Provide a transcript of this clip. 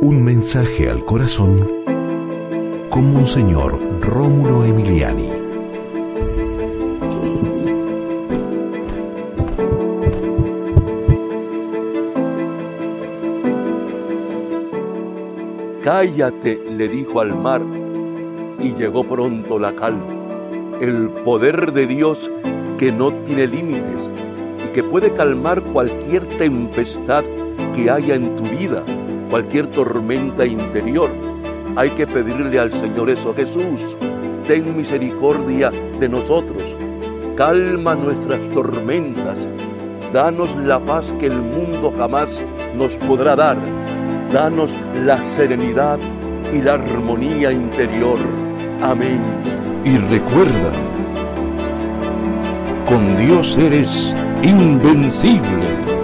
Un mensaje al corazón con Monseñor Rómulo Emiliani. Cállate, le dijo al mar, y llegó pronto la calma. El poder de Dios que no tiene límites y que puede calmar cualquier tempestad que haya en tu vida, cualquier tormenta interior. Hay que pedirle al Señor eso, Jesús, ten misericordia de nosotros, calma nuestras tormentas, danos la paz que el mundo jamás nos podrá dar, danos la serenidad y la armonía interior. Amén. Y recuerda, con Dios eres invencible.